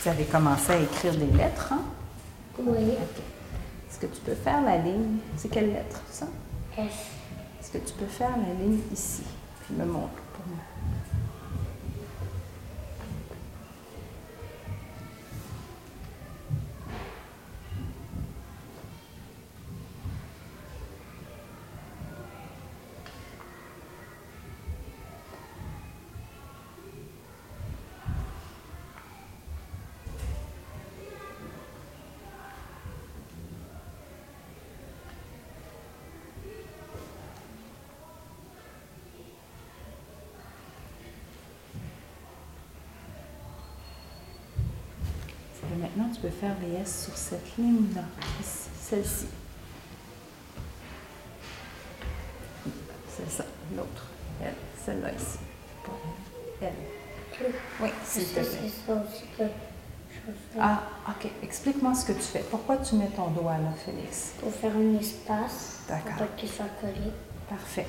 Vous avez commencé à écrire des lettres, hein? Oui. OK. Est-ce que tu peux faire la ligne? C'est quelle lettre, ça? S. Est-ce que tu peux faire la ligne ici? Puis me montre pour moi. Maintenant, tu peux faire les S sur cette ligne-là, celle-ci. C'est ça, l'autre. Elle, celle-là ici. Elle. Oui, s'il te plaît. Ah, OK. Explique-moi ce que tu fais. Pourquoi tu mets ton doigt là, Félix? pour faire un espace D'accord. pour pas qu'il soit collé. Parfait.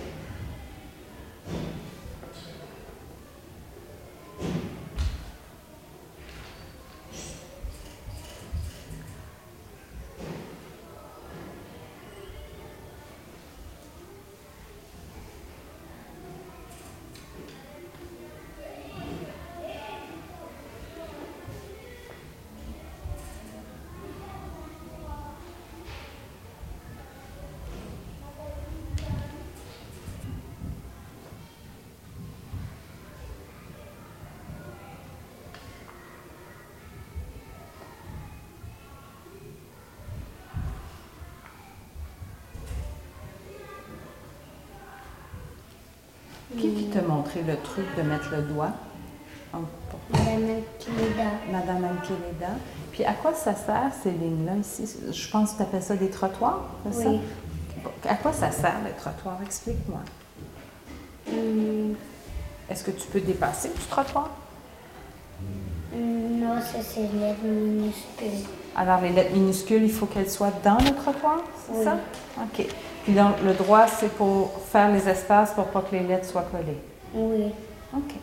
Qui, qui t'a montré le truc de mettre le doigt? en- Madame Kileda. Madame Ankeleda. Puis à quoi ça sert ces lignes-là ici? Je pense que tu appelles ça des trottoirs, c'est Oui. ça? À quoi ça sert les trottoirs? Explique-moi. Hum, Est-ce que tu peux dépasser du trottoir? hum, non, ça c'est lettre minuscule. Alors les lettres minuscules, il faut qu'elles soient dans le trottoir, c'est Oui. ça? OK. Puis donc le droit, c'est pour faire les espaces pour pas que les lettres soient collées. Oui. OK.